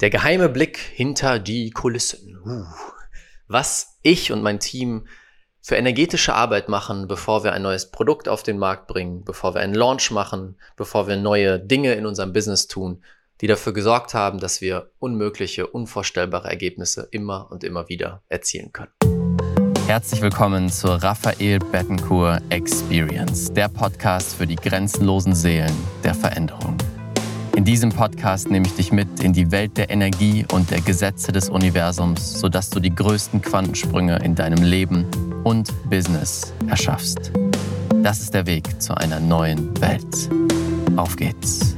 Der geheime Blick hinter die Kulissen. Uh. Was ich und mein Team für energetische Arbeit machen, bevor wir ein neues Produkt auf den Markt bringen, bevor wir einen Launch machen, bevor wir neue Dinge in unserem Business tun, die dafür gesorgt haben, dass wir unmögliche, unvorstellbare Ergebnisse immer und immer wieder erzielen können. Herzlich willkommen zur Raphael Bettencourt Experience, der Podcast für die grenzenlosen Seelen der Veränderung. In diesem Podcast nehme ich dich mit in die Welt der Energie und der Gesetze des Universums, sodass du die größten Quantensprünge in deinem Leben und Business erschaffst. Das ist der Weg zu einer neuen Welt. Auf geht's!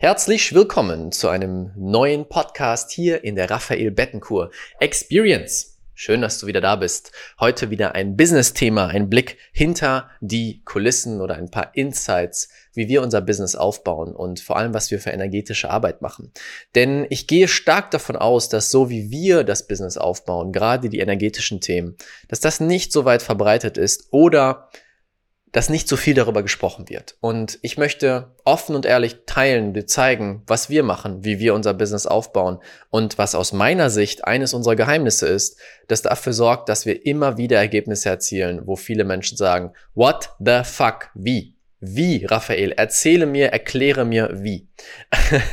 Herzlich willkommen zu einem neuen Podcast hier in der Raphael Bettencourt Experience. Schön, dass du wieder da bist. Heute wieder ein Business-Thema, ein Blick hinter die Kulissen oder ein paar Insights, wie wir unser Business aufbauen und vor allem, was wir für energetische Arbeit machen. Denn ich gehe stark davon aus, dass so wie wir das Business aufbauen, gerade die energetischen Themen, dass das nicht so weit verbreitet ist oder dass nicht so viel darüber gesprochen wird. Und ich möchte offen und ehrlich teilen, dir zeigen, was wir machen, wie wir unser Business aufbauen und was aus meiner Sicht eines unserer Geheimnisse ist, das dafür sorgt, dass wir immer wieder Ergebnisse erzielen, wo viele Menschen sagen, what the fuck, wie? Wie, Raphael? Erzähle mir, erkläre mir, wie.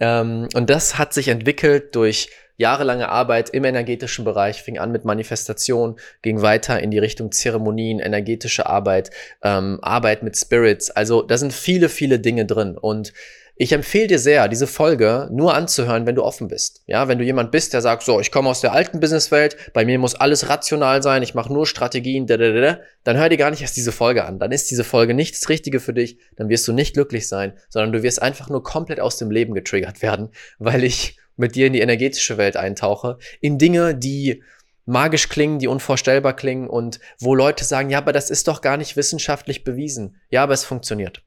Ähm, und das hat sich entwickelt durch jahrelange Arbeit im energetischen Bereich, fing an mit Manifestation, ging weiter in die Richtung Zeremonien, energetische Arbeit, ähm, Arbeit mit Spirits. Also da sind viele, viele Dinge drin. Und ich empfehle dir sehr, diese Folge nur anzuhören, wenn du offen bist. Ja, wenn du jemand bist, der sagt, so, ich komme aus der alten Businesswelt, bei mir muss alles rational sein, ich mache nur Strategien, da, da, da, dann hör dir gar nicht erst diese Folge an. Dann ist diese Folge nicht das Richtige für dich, dann wirst du nicht glücklich sein, sondern du wirst einfach nur komplett aus dem Leben getriggert werden, weil ich mit dir in die energetische Welt eintauche, in Dinge, die magisch klingen, die unvorstellbar klingen und wo Leute sagen, ja, aber das ist doch gar nicht wissenschaftlich bewiesen. Ja, aber es funktioniert.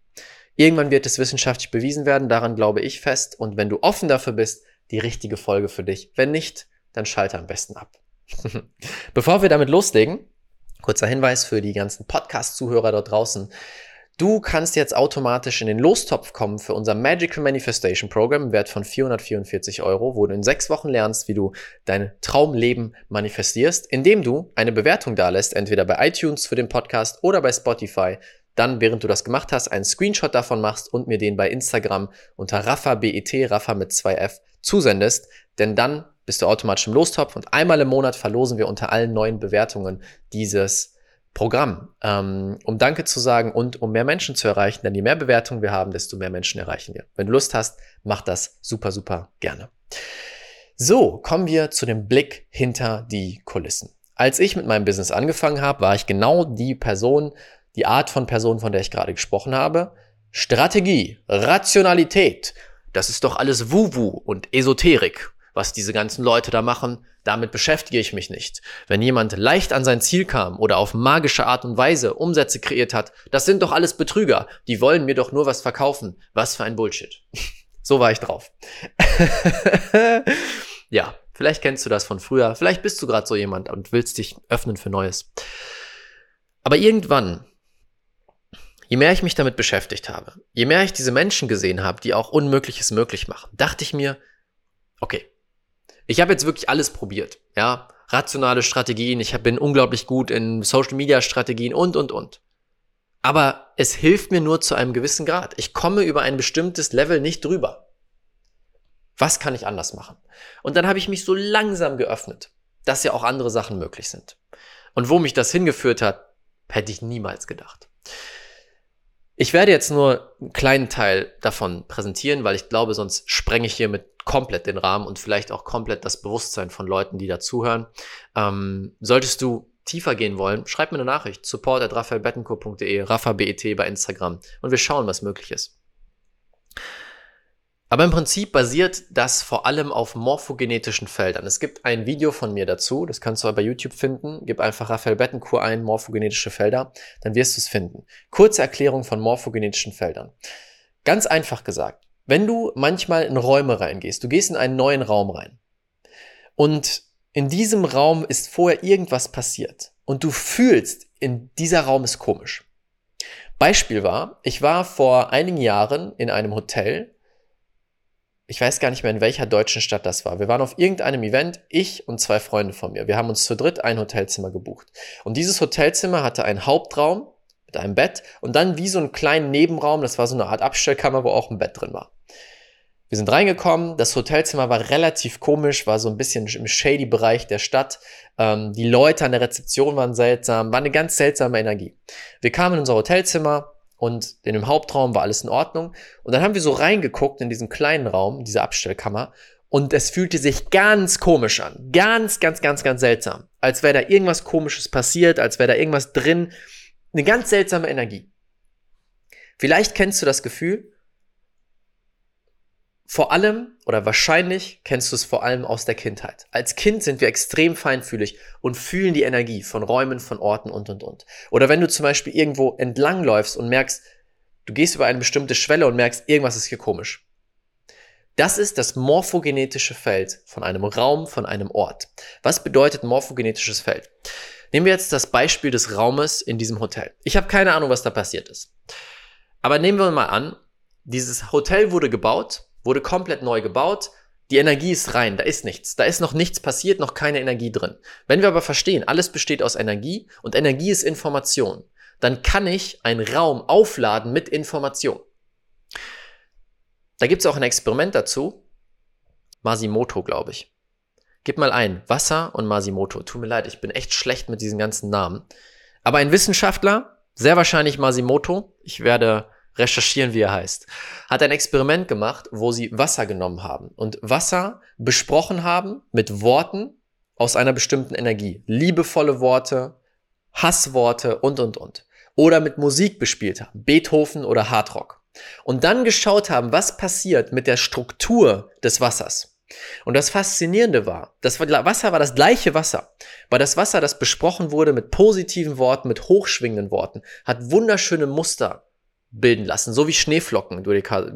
Irgendwann wird es wissenschaftlich bewiesen werden, daran glaube ich fest. Und wenn du offen dafür bist, die richtige Folge für dich. Wenn nicht, dann schalte am besten ab. Bevor wir damit loslegen, kurzer Hinweis für die ganzen Podcast-Zuhörer dort draußen. Du kannst jetzt automatisch in den Lostopf kommen für unser Magical Manifestation Program im Wert von 444 Euro, wo du in sechs Wochen lernst, wie du dein Traumleben manifestierst, indem du eine Bewertung dalässt, entweder bei iTunes für den Podcast oder bei Spotify. Dann, während du das gemacht hast, einen Screenshot davon machst und mir den bei Instagram unter RaffaBET, Raffa mit 2F, zusendest. Denn dann bist du automatisch im Lostopf und einmal im Monat verlosen wir unter allen neuen Bewertungen dieses Programm, ähm, um Danke zu sagen und um mehr Menschen zu erreichen. Denn je mehr Bewertungen wir haben, desto mehr Menschen erreichen wir. Wenn du Lust hast, mach das super, super gerne. So, kommen wir zu dem Blick hinter die Kulissen. Als ich mit meinem Business angefangen habe, war ich genau die Person, die Art von Person, von der ich gerade gesprochen habe. Strategie, Rationalität, das ist doch alles Wu-Wu und Esoterik was diese ganzen Leute da machen, damit beschäftige ich mich nicht. Wenn jemand leicht an sein Ziel kam oder auf magische Art und Weise Umsätze kreiert hat, das sind doch alles Betrüger. Die wollen mir doch nur was verkaufen. Was für ein Bullshit. so war ich drauf. ja, vielleicht kennst du das von früher. Vielleicht bist du gerade so jemand und willst dich öffnen für Neues. Aber irgendwann Je mehr ich mich damit beschäftigt habe, je mehr ich diese Menschen gesehen habe, die auch Unmögliches möglich machen, dachte ich mir, okay, ich habe jetzt wirklich alles probiert, ja. Rationale Strategien, ich bin unglaublich gut in Social Media Strategien und, und, und. Aber es hilft mir nur zu einem gewissen Grad. Ich komme über ein bestimmtes Level nicht drüber. Was kann ich anders machen? Und dann habe ich mich so langsam geöffnet, dass ja auch andere Sachen möglich sind. Und wo mich das hingeführt hat, hätte ich niemals gedacht. Ich werde jetzt nur einen kleinen Teil davon präsentieren, weil ich glaube, sonst sprenge ich hiermit komplett den Rahmen und vielleicht auch komplett das Bewusstsein von Leuten, die dazuhören. Ähm, solltest du tiefer gehen wollen, schreib mir eine Nachricht. Support at raphaelbettencourt.de, raffabet bei Instagram und wir schauen, was möglich ist. Aber im Prinzip basiert das vor allem auf morphogenetischen Feldern. Es gibt ein Video von mir dazu, das kannst du bei YouTube finden. Gib einfach Raphael Bettencourt ein, morphogenetische Felder, dann wirst du es finden. Kurze Erklärung von morphogenetischen Feldern. Ganz einfach gesagt, wenn du manchmal in Räume reingehst, du gehst in einen neuen Raum rein und in diesem Raum ist vorher irgendwas passiert und du fühlst, in dieser Raum ist komisch. Beispiel war, ich war vor einigen Jahren in einem Hotel ich weiß gar nicht mehr, in welcher deutschen Stadt das war. Wir waren auf irgendeinem Event, ich und zwei Freunde von mir. Wir haben uns zu dritt ein Hotelzimmer gebucht. Und dieses Hotelzimmer hatte einen Hauptraum mit einem Bett und dann wie so einen kleinen Nebenraum, das war so eine Art Abstellkammer, wo auch ein Bett drin war. Wir sind reingekommen, das Hotelzimmer war relativ komisch, war so ein bisschen im shady Bereich der Stadt. Ähm, die Leute an der Rezeption waren seltsam, war eine ganz seltsame Energie. Wir kamen in unser Hotelzimmer, und in dem Hauptraum war alles in Ordnung. Und dann haben wir so reingeguckt in diesen kleinen Raum, diese Abstellkammer, und es fühlte sich ganz komisch an. Ganz, ganz, ganz, ganz seltsam. Als wäre da irgendwas Komisches passiert, als wäre da irgendwas drin. Eine ganz seltsame Energie. Vielleicht kennst du das Gefühl, vor allem oder wahrscheinlich kennst du es vor allem aus der Kindheit. Als Kind sind wir extrem feinfühlig und fühlen die Energie von Räumen, von Orten und und und. Oder wenn du zum Beispiel irgendwo entlangläufst und merkst, du gehst über eine bestimmte Schwelle und merkst, irgendwas ist hier komisch. Das ist das morphogenetische Feld von einem Raum, von einem Ort. Was bedeutet morphogenetisches Feld? Nehmen wir jetzt das Beispiel des Raumes in diesem Hotel. Ich habe keine Ahnung, was da passiert ist. Aber nehmen wir mal an, dieses Hotel wurde gebaut wurde komplett neu gebaut. Die Energie ist rein, da ist nichts. Da ist noch nichts passiert, noch keine Energie drin. Wenn wir aber verstehen, alles besteht aus Energie und Energie ist Information, dann kann ich einen Raum aufladen mit Information. Da gibt es auch ein Experiment dazu. Masimoto, glaube ich. Gib mal ein, Wasser und Masimoto. Tut mir leid, ich bin echt schlecht mit diesen ganzen Namen. Aber ein Wissenschaftler, sehr wahrscheinlich Masimoto, ich werde recherchieren, wie er heißt, hat ein Experiment gemacht, wo sie Wasser genommen haben und Wasser besprochen haben mit Worten aus einer bestimmten Energie. Liebevolle Worte, Hassworte und, und, und. Oder mit Musik bespielt haben, Beethoven oder Hardrock. Und dann geschaut haben, was passiert mit der Struktur des Wassers. Und das Faszinierende war, das Wasser war das gleiche Wasser, weil das Wasser, das besprochen wurde mit positiven Worten, mit hochschwingenden Worten, hat wunderschöne Muster bilden lassen, so wie Schneeflocken,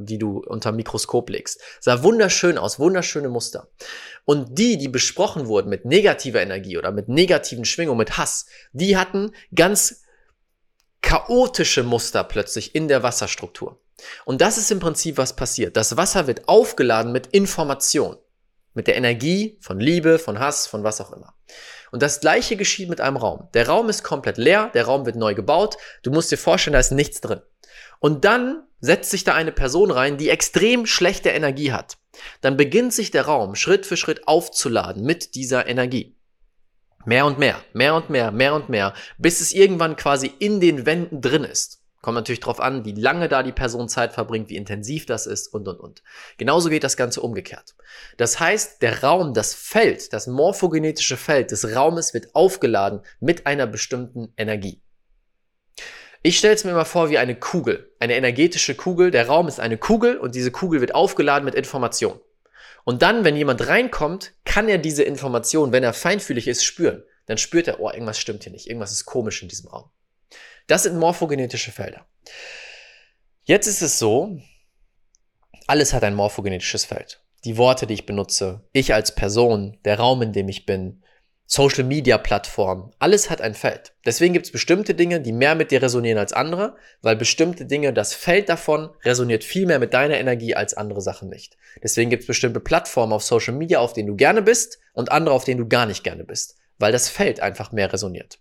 die du unter Mikroskop legst. Sah wunderschön aus, wunderschöne Muster. Und die, die besprochen wurden mit negativer Energie oder mit negativen Schwingungen, mit Hass, die hatten ganz chaotische Muster plötzlich in der Wasserstruktur. Und das ist im Prinzip, was passiert. Das Wasser wird aufgeladen mit Information, mit der Energie von Liebe, von Hass, von was auch immer. Und das gleiche geschieht mit einem Raum. Der Raum ist komplett leer, der Raum wird neu gebaut. Du musst dir vorstellen, da ist nichts drin. Und dann setzt sich da eine Person rein, die extrem schlechte Energie hat. Dann beginnt sich der Raum Schritt für Schritt aufzuladen mit dieser Energie. Mehr und mehr, mehr und mehr, mehr und mehr, bis es irgendwann quasi in den Wänden drin ist. Kommt natürlich darauf an, wie lange da die Person Zeit verbringt, wie intensiv das ist und, und, und. Genauso geht das Ganze umgekehrt. Das heißt, der Raum, das Feld, das morphogenetische Feld des Raumes wird aufgeladen mit einer bestimmten Energie. Ich stelle es mir mal vor wie eine Kugel, eine energetische Kugel. Der Raum ist eine Kugel und diese Kugel wird aufgeladen mit Information. Und dann, wenn jemand reinkommt, kann er diese Information, wenn er feinfühlig ist, spüren. Dann spürt er, oh, irgendwas stimmt hier nicht, irgendwas ist komisch in diesem Raum. Das sind morphogenetische Felder. Jetzt ist es so, alles hat ein morphogenetisches Feld. Die Worte, die ich benutze, ich als Person, der Raum, in dem ich bin, Social Media Plattformen, alles hat ein Feld. Deswegen gibt es bestimmte Dinge, die mehr mit dir resonieren als andere, weil bestimmte Dinge, das Feld davon resoniert viel mehr mit deiner Energie als andere Sachen nicht. Deswegen gibt es bestimmte Plattformen auf Social Media, auf denen du gerne bist und andere, auf denen du gar nicht gerne bist, weil das Feld einfach mehr resoniert.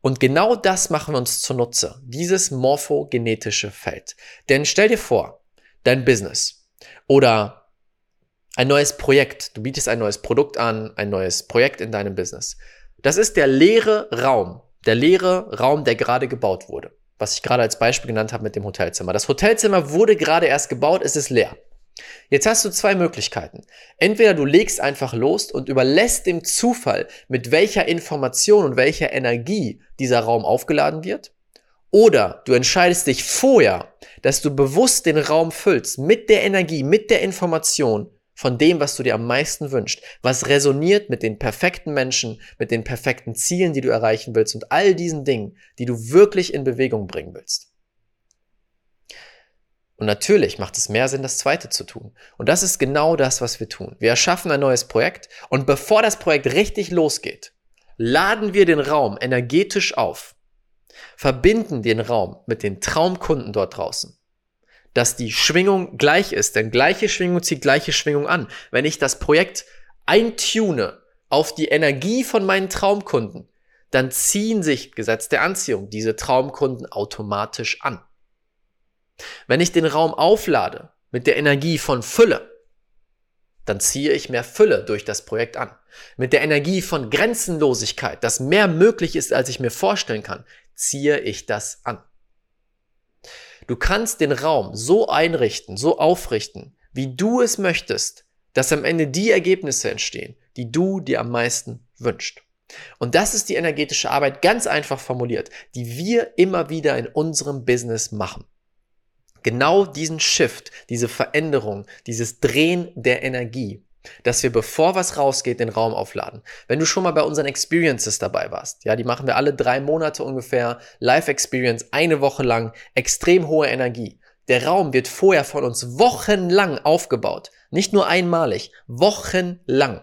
Und genau das machen wir uns zunutze, dieses morphogenetische Feld. Denn stell dir vor, dein Business oder ein neues Projekt. Du bietest ein neues Produkt an, ein neues Projekt in deinem Business. Das ist der leere Raum, der leere Raum, der gerade gebaut wurde. Was ich gerade als Beispiel genannt habe mit dem Hotelzimmer. Das Hotelzimmer wurde gerade erst gebaut, es ist leer. Jetzt hast du zwei Möglichkeiten. Entweder du legst einfach los und überlässt dem Zufall, mit welcher Information und welcher Energie dieser Raum aufgeladen wird. Oder du entscheidest dich vorher, dass du bewusst den Raum füllst mit der Energie, mit der Information, von dem, was du dir am meisten wünschst, was resoniert mit den perfekten Menschen, mit den perfekten Zielen, die du erreichen willst und all diesen Dingen, die du wirklich in Bewegung bringen willst. Und natürlich macht es mehr Sinn, das zweite zu tun. Und das ist genau das, was wir tun. Wir erschaffen ein neues Projekt und bevor das Projekt richtig losgeht, laden wir den Raum energetisch auf, verbinden den Raum mit den Traumkunden dort draußen dass die Schwingung gleich ist, denn gleiche Schwingung zieht gleiche Schwingung an. Wenn ich das Projekt eintune auf die Energie von meinen Traumkunden, dann ziehen sich Gesetz der Anziehung diese Traumkunden automatisch an. Wenn ich den Raum auflade mit der Energie von Fülle, dann ziehe ich mehr Fülle durch das Projekt an. Mit der Energie von Grenzenlosigkeit, dass mehr möglich ist, als ich mir vorstellen kann, ziehe ich das an. Du kannst den Raum so einrichten, so aufrichten, wie du es möchtest, dass am Ende die Ergebnisse entstehen, die du dir am meisten wünschst. Und das ist die energetische Arbeit ganz einfach formuliert, die wir immer wieder in unserem Business machen. Genau diesen Shift, diese Veränderung, dieses Drehen der Energie, dass wir bevor was rausgeht, den Raum aufladen. Wenn du schon mal bei unseren Experiences dabei warst, ja, die machen wir alle drei Monate ungefähr, Live Experience, eine Woche lang, extrem hohe Energie. Der Raum wird vorher von uns wochenlang aufgebaut. Nicht nur einmalig, wochenlang.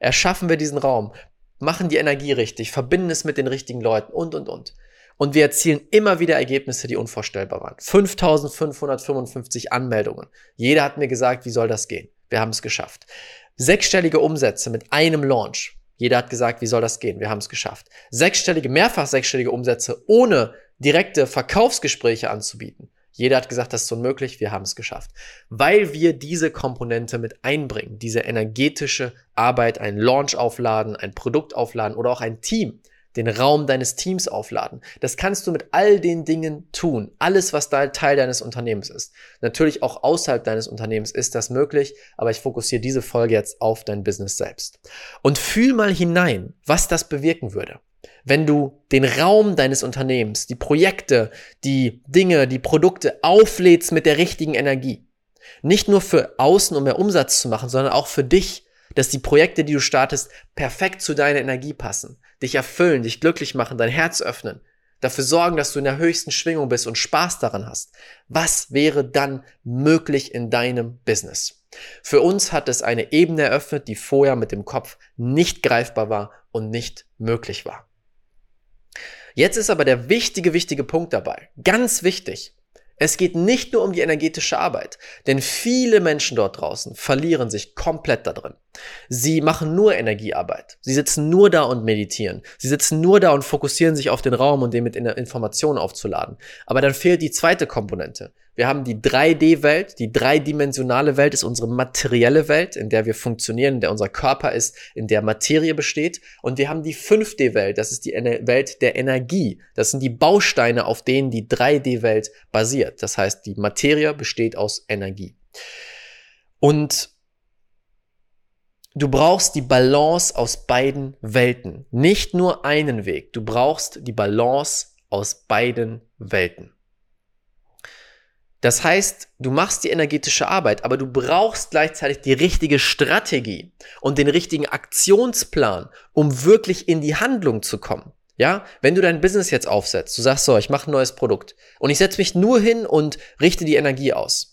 Erschaffen wir diesen Raum, machen die Energie richtig, verbinden es mit den richtigen Leuten und, und, und. Und wir erzielen immer wieder Ergebnisse, die unvorstellbar waren. 5555 Anmeldungen. Jeder hat mir gesagt, wie soll das gehen? Wir haben es geschafft. Sechsstellige Umsätze mit einem Launch. Jeder hat gesagt, wie soll das gehen? Wir haben es geschafft. Sechsstellige, mehrfach sechsstellige Umsätze ohne direkte Verkaufsgespräche anzubieten. Jeder hat gesagt, das ist unmöglich, wir haben es geschafft. Weil wir diese Komponente mit einbringen, diese energetische Arbeit, ein Launch aufladen, ein Produkt aufladen oder auch ein Team, den Raum deines Teams aufladen. Das kannst du mit all den Dingen tun. Alles, was da Teil deines Unternehmens ist. Natürlich auch außerhalb deines Unternehmens ist das möglich, aber ich fokussiere diese Folge jetzt auf dein Business selbst. Und fühl mal hinein, was das bewirken würde wenn du den Raum deines Unternehmens, die Projekte, die Dinge, die Produkte auflädst mit der richtigen Energie. Nicht nur für außen, um mehr Umsatz zu machen, sondern auch für dich, dass die Projekte, die du startest, perfekt zu deiner Energie passen, dich erfüllen, dich glücklich machen, dein Herz öffnen, dafür sorgen, dass du in der höchsten Schwingung bist und Spaß daran hast. Was wäre dann möglich in deinem Business? Für uns hat es eine Ebene eröffnet, die vorher mit dem Kopf nicht greifbar war und nicht möglich war. Jetzt ist aber der wichtige, wichtige Punkt dabei. Ganz wichtig. Es geht nicht nur um die energetische Arbeit, denn viele Menschen dort draußen verlieren sich komplett da drin. Sie machen nur Energiearbeit. Sie sitzen nur da und meditieren. Sie sitzen nur da und fokussieren sich auf den Raum und den mit Informationen aufzuladen. Aber dann fehlt die zweite Komponente. Wir haben die 3D-Welt. Die dreidimensionale Welt ist unsere materielle Welt, in der wir funktionieren, in der unser Körper ist, in der Materie besteht. Und wir haben die 5D-Welt. Das ist die Welt der Energie. Das sind die Bausteine, auf denen die 3D-Welt basiert. Das heißt, die Materie besteht aus Energie. Und Du brauchst die Balance aus beiden Welten. Nicht nur einen Weg. Du brauchst die Balance aus beiden Welten. Das heißt, du machst die energetische Arbeit, aber du brauchst gleichzeitig die richtige Strategie und den richtigen Aktionsplan, um wirklich in die Handlung zu kommen. Ja, wenn du dein Business jetzt aufsetzt, du sagst so, ich mache ein neues Produkt und ich setze mich nur hin und richte die Energie aus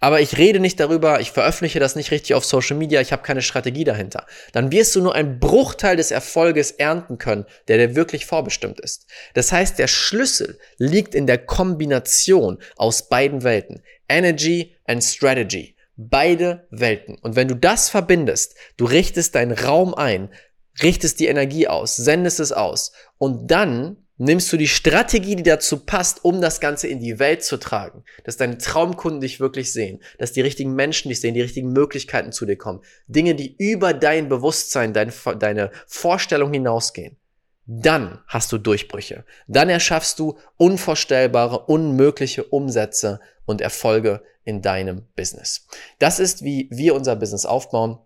aber ich rede nicht darüber, ich veröffentliche das nicht richtig auf Social Media, ich habe keine Strategie dahinter, dann wirst du nur einen Bruchteil des Erfolges ernten können, der dir wirklich vorbestimmt ist. Das heißt, der Schlüssel liegt in der Kombination aus beiden Welten, Energy and Strategy. Beide Welten. Und wenn du das verbindest, du richtest deinen Raum ein, richtest die Energie aus, sendest es aus und dann nimmst du die Strategie, die dazu passt, um das Ganze in die Welt zu tragen, dass deine Traumkunden dich wirklich sehen, dass die richtigen Menschen dich sehen, die richtigen Möglichkeiten zu dir kommen, Dinge, die über dein Bewusstsein, dein, deine Vorstellung hinausgehen, dann hast du Durchbrüche. Dann erschaffst du unvorstellbare, unmögliche Umsätze und Erfolge in deinem Business. Das ist, wie wir unser Business aufbauen.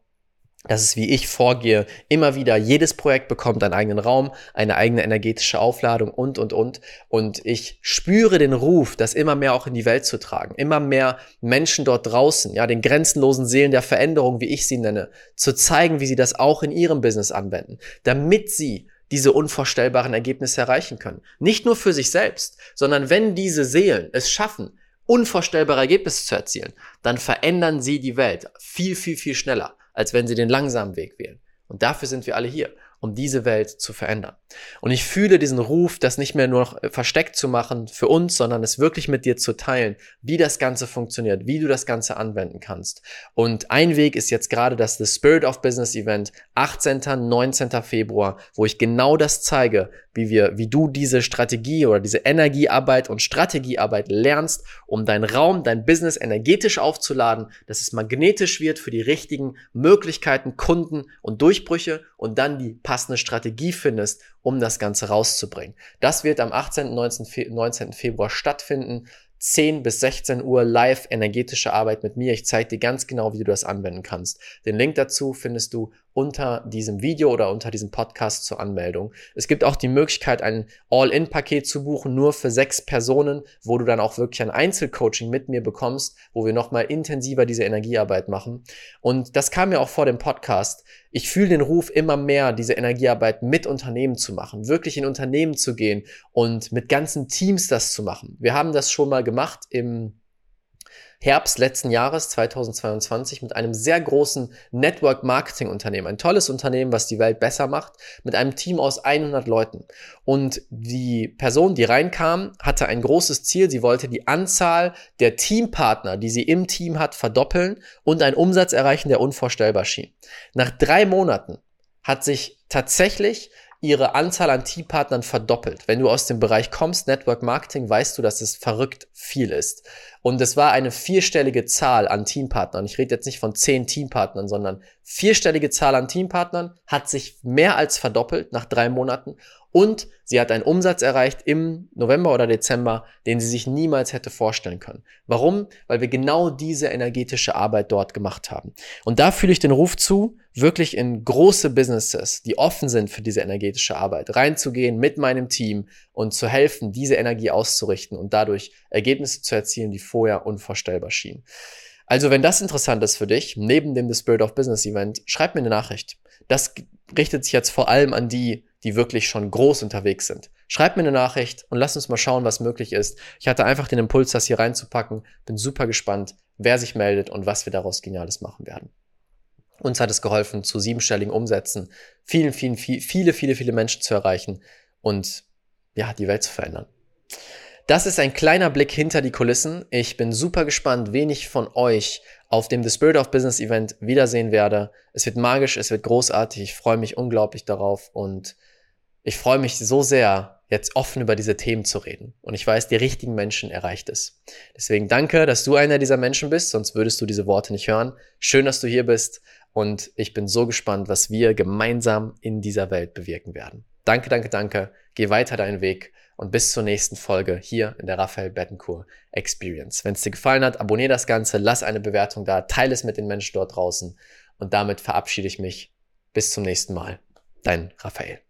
Das ist, wie ich vorgehe. Immer wieder, jedes Projekt bekommt einen eigenen Raum, eine eigene energetische Aufladung und, und, und. Und ich spüre den Ruf, das immer mehr auch in die Welt zu tragen. Immer mehr Menschen dort draußen, ja, den grenzenlosen Seelen der Veränderung, wie ich sie nenne, zu zeigen, wie sie das auch in ihrem Business anwenden, damit sie diese unvorstellbaren Ergebnisse erreichen können. Nicht nur für sich selbst, sondern wenn diese Seelen es schaffen, unvorstellbare Ergebnisse zu erzielen, dann verändern sie die Welt viel, viel, viel schneller als wenn sie den langsamen Weg wählen. Und dafür sind wir alle hier. um diese Welt zu verändern. Und ich fühle diesen Ruf, das nicht mehr nur noch versteckt zu machen für uns, sondern es wirklich mit dir zu teilen, wie das Ganze funktioniert, wie du das Ganze anwenden kannst. Und ein Weg ist jetzt gerade das The Spirit of Business Event, 18. 19. Februar, wo ich genau das zeige, wie wir, wie du diese Strategie oder diese Energiearbeit und Strategiearbeit lernst, um deinen Raum, dein Business energetisch aufzuladen, dass es magnetisch wird für die richtigen Möglichkeiten, Kunden und Durchbrüche und dann die passende Strategie findest, um das Ganze rauszubringen. Das wird am 18. 19. 19. Februar stattfinden. 10 bis 16 Uhr live energetische Arbeit mit mir. Ich zeige dir ganz genau, wie du das anwenden kannst. Den Link dazu findest du unter diesem Video oder unter diesem Podcast zur Anmeldung. Es gibt auch die Möglichkeit, ein All-In-Paket zu buchen, nur für sechs Personen, wo du dann auch wirklich ein Einzelcoaching mit mir bekommst, wo wir nochmal intensiver diese Energiearbeit machen. Und das kam mir auch vor dem Podcast. Ich fühle den Ruf immer mehr, diese Energiearbeit mit Unternehmen zu machen, wirklich in Unternehmen zu gehen und mit ganzen Teams das zu machen. Wir haben das schon mal gemacht im Herbst letzten Jahres 2022 mit einem sehr großen Network Marketing Unternehmen. Ein tolles Unternehmen, was die Welt besser macht, mit einem Team aus 100 Leuten. Und die Person, die reinkam, hatte ein großes Ziel. Sie wollte die Anzahl der Teampartner, die sie im Team hat, verdoppeln und einen Umsatz erreichen, der unvorstellbar schien. Nach drei Monaten hat sich tatsächlich ihre Anzahl an Teampartnern verdoppelt. Wenn du aus dem Bereich kommst, Network Marketing, weißt du, dass es verrückt viel ist. Und es war eine vierstellige Zahl an Teampartnern. Ich rede jetzt nicht von zehn Teampartnern, sondern vierstellige Zahl an Teampartnern hat sich mehr als verdoppelt nach drei Monaten. Und sie hat einen Umsatz erreicht im November oder Dezember, den sie sich niemals hätte vorstellen können. Warum? Weil wir genau diese energetische Arbeit dort gemacht haben. Und da fühle ich den Ruf zu, wirklich in große Businesses, die offen sind für diese energetische Arbeit, reinzugehen mit meinem Team und zu helfen, diese Energie auszurichten und dadurch Ergebnisse zu erzielen, die vorher unvorstellbar schienen. Also, wenn das interessant ist für dich, neben dem The Spirit of Business Event, schreib mir eine Nachricht. Das richtet sich jetzt vor allem an die, die wirklich schon groß unterwegs sind. Schreib mir eine Nachricht und lass uns mal schauen, was möglich ist. Ich hatte einfach den Impuls, das hier reinzupacken. Bin super gespannt, wer sich meldet und was wir daraus Geniales machen werden. Uns hat es geholfen, zu siebenstelligen Umsätzen vielen, vielen, viel, viele, viele, viele Menschen zu erreichen und ja, die Welt zu verändern. Das ist ein kleiner Blick hinter die Kulissen. Ich bin super gespannt, wen ich von euch auf dem The Spirit of Business Event wiedersehen werde. Es wird magisch, es wird großartig. Ich freue mich unglaublich darauf und ich freue mich so sehr, jetzt offen über diese Themen zu reden. Und ich weiß, die richtigen Menschen erreicht es. Deswegen danke, dass du einer dieser Menschen bist, sonst würdest du diese Worte nicht hören. Schön, dass du hier bist und ich bin so gespannt, was wir gemeinsam in dieser Welt bewirken werden. Danke, danke, danke. Geh weiter deinen Weg und bis zur nächsten Folge hier in der Raphael Bettencourt Experience. Wenn es dir gefallen hat, abonniere das Ganze, lass eine Bewertung da, teile es mit den Menschen dort draußen und damit verabschiede ich mich. Bis zum nächsten Mal. Dein Raphael.